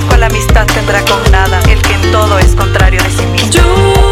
asco a la amistad tendrá con nada el que en todo es contrario de sí mismo.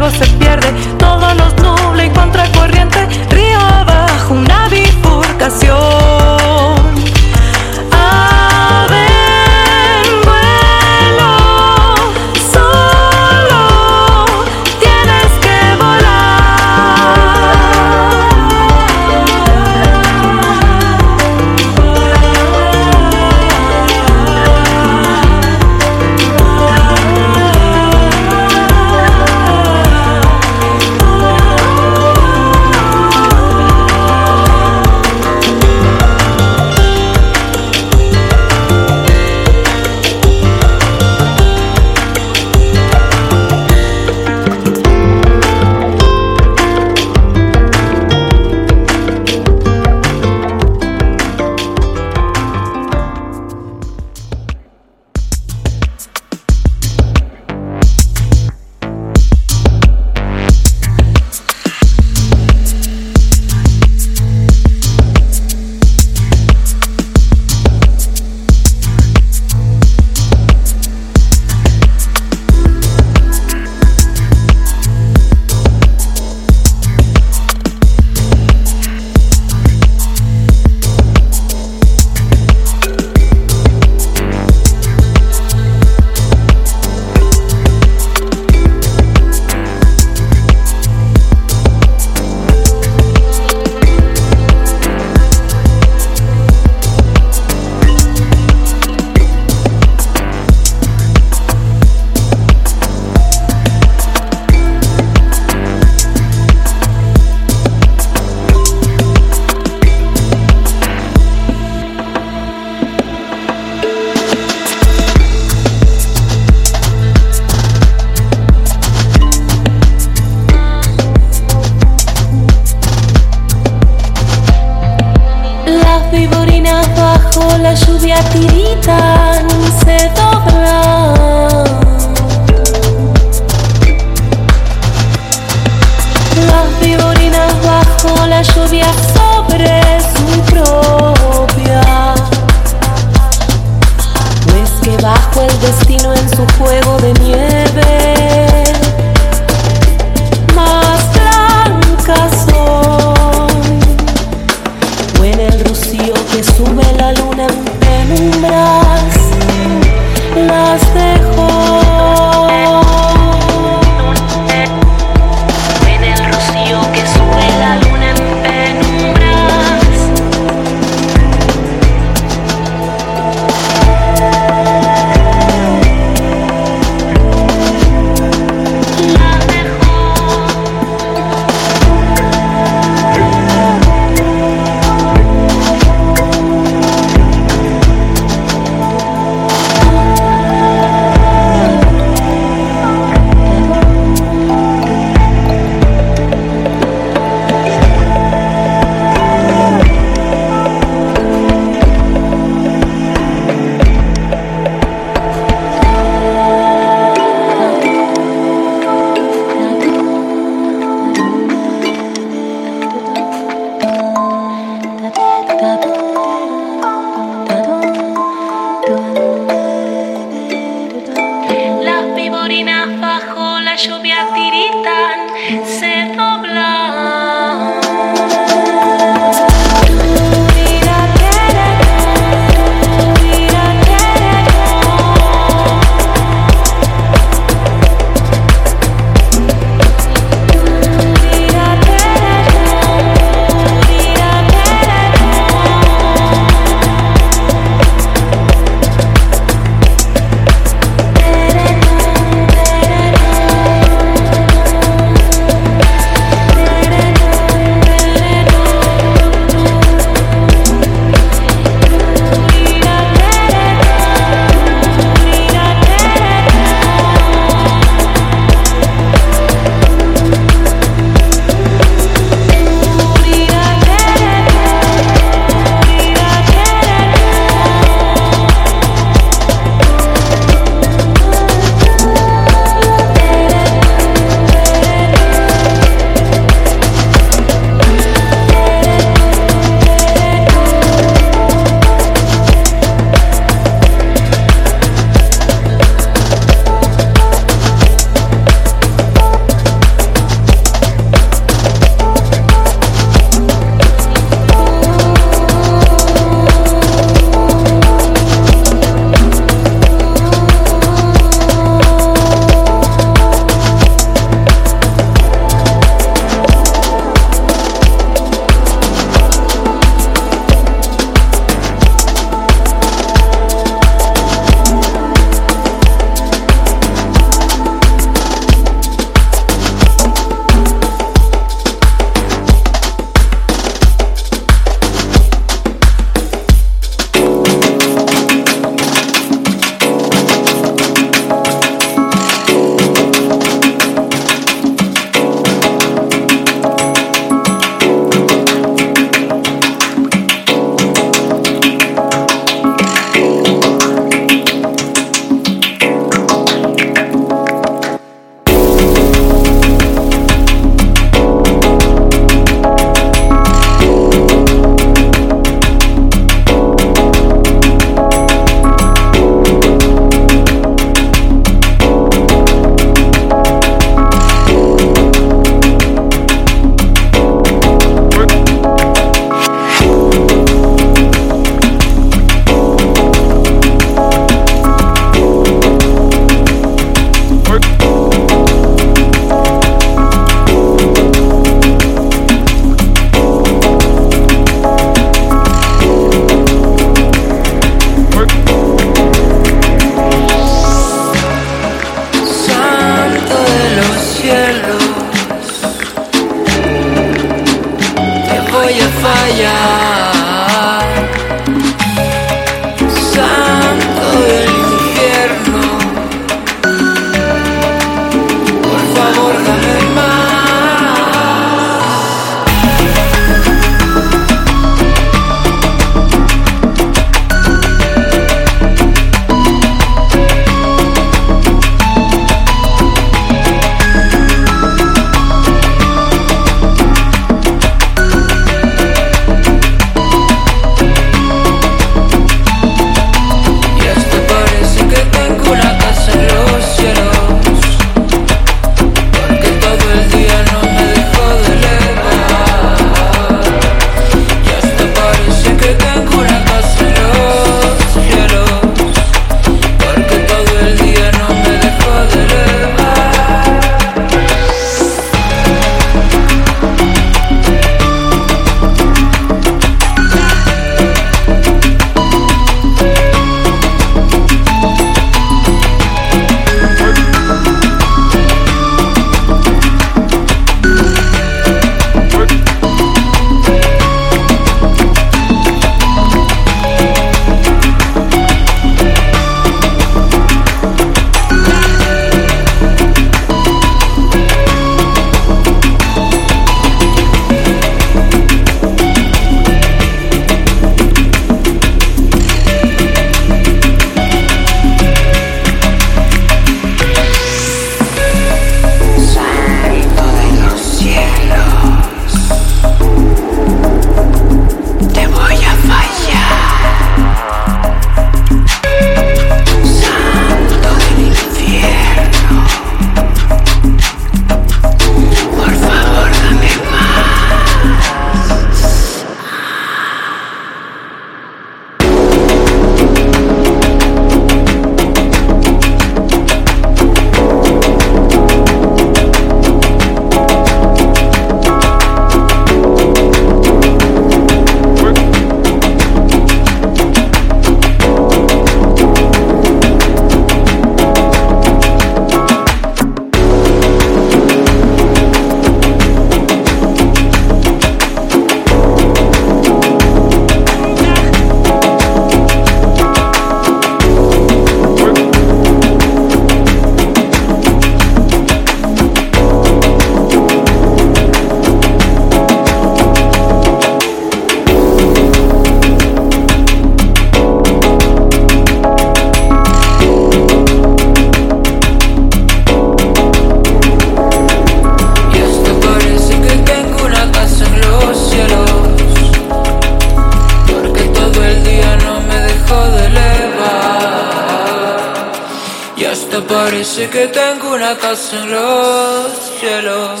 Sé que tengo una casa en los cielos,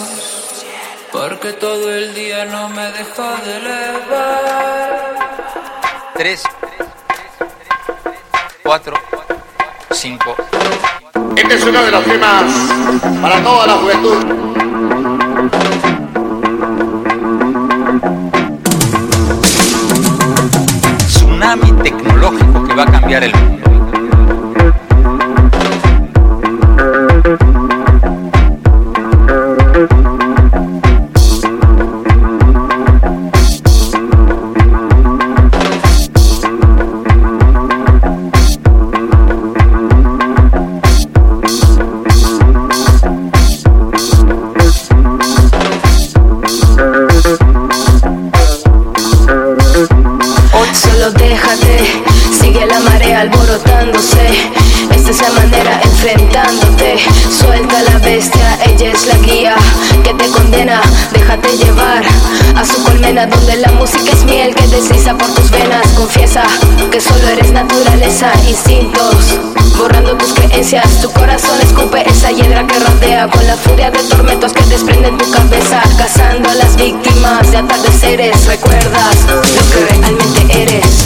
porque todo el día no me deja de elevar. Tres, cuatro, cinco. Este es uno de los temas para toda la juventud. Tsunami tecnológico que va a cambiar el mundo. Donde la música es miel que desliza por tus venas. Confiesa que solo eres naturaleza, instintos. Borrando tus creencias, tu corazón escupe esa hiedra que rodea con la furia de tormentos que desprenden tu cabeza. Cazando a las víctimas de atardeceres, recuerdas lo que realmente eres.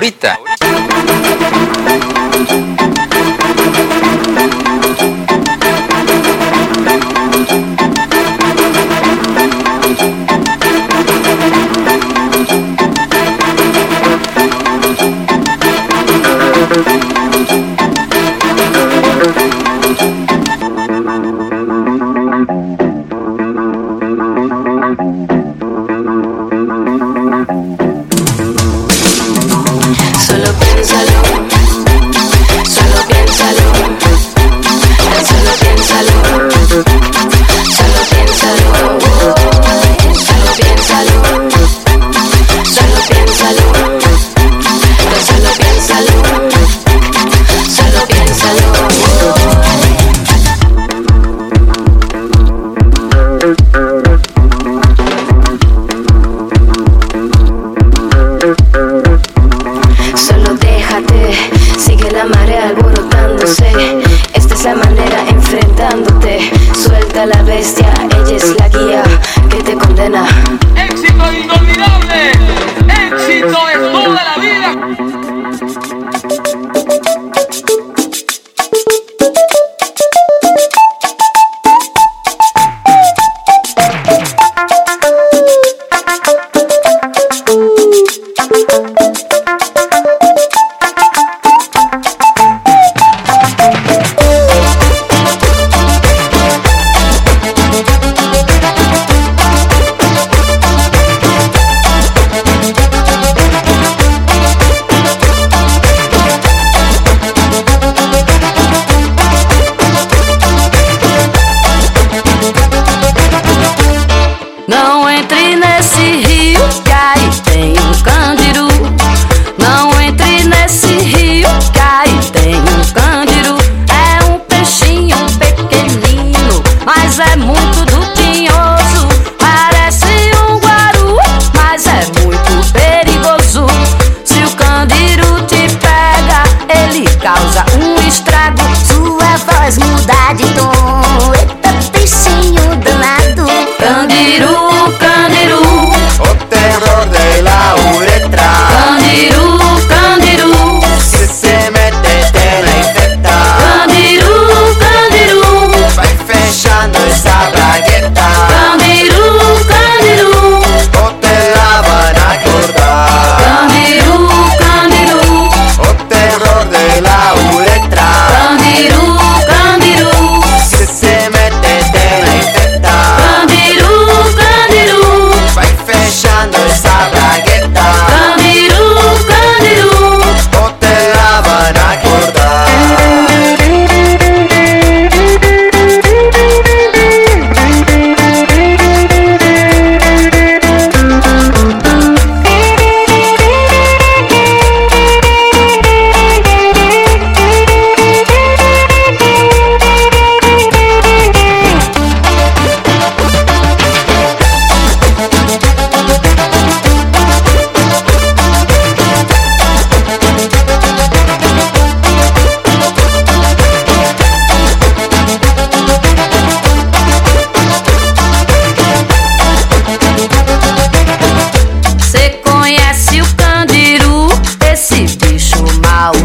Ahorita.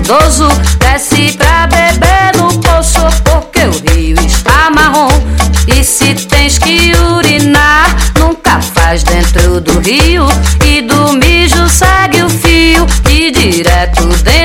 maldoso desce pra beber no poço porque o rio está marrom. E se tens que urinar, nunca faz dentro do rio e do mijo segue o fio e direto dentro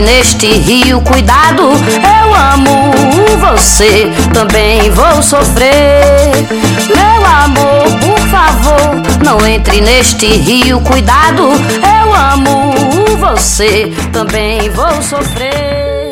neste rio, cuidado, eu amo você, também vou sofrer. Meu amor, por favor, não entre neste rio, cuidado, eu amo você, também vou sofrer.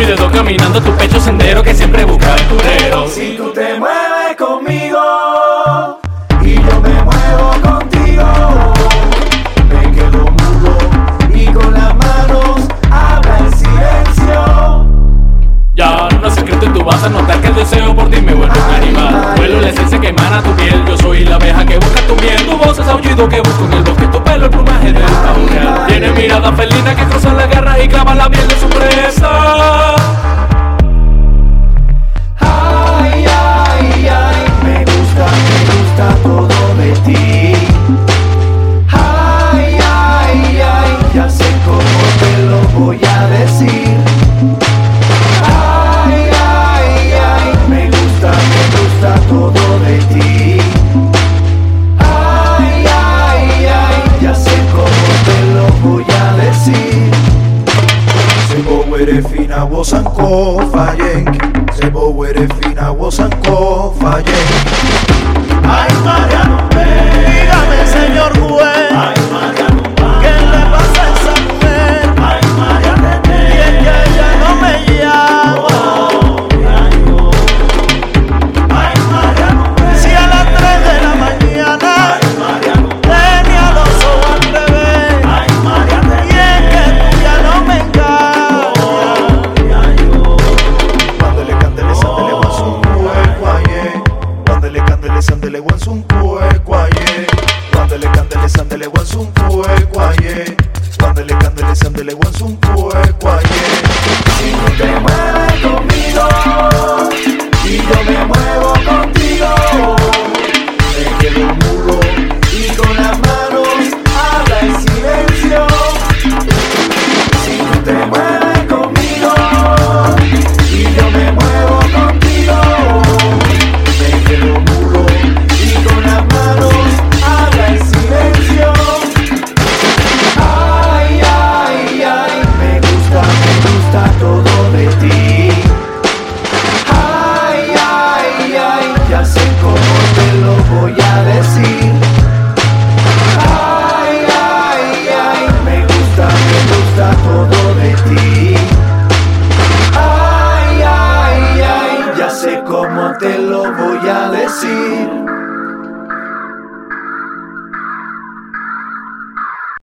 y dedo caminando tu pecho sendero que siempre busca aventurero. Si tú te mueves conmigo y yo me muevo contigo, me quedo mudo y con las manos habla el silencio. Ya no secreto y tú vas a notar que el deseo por ti me vuelve un animal. Vuelo la esencia que emana tu piel, yo soy la abeja que busca tu miel, tu voz es aullido que busco en el bosque, tu pelo el plumaje del pavo. Tiene mirada felina que cruza las garras y clava la miel de su presa. eres fina, vos sanco, fallé.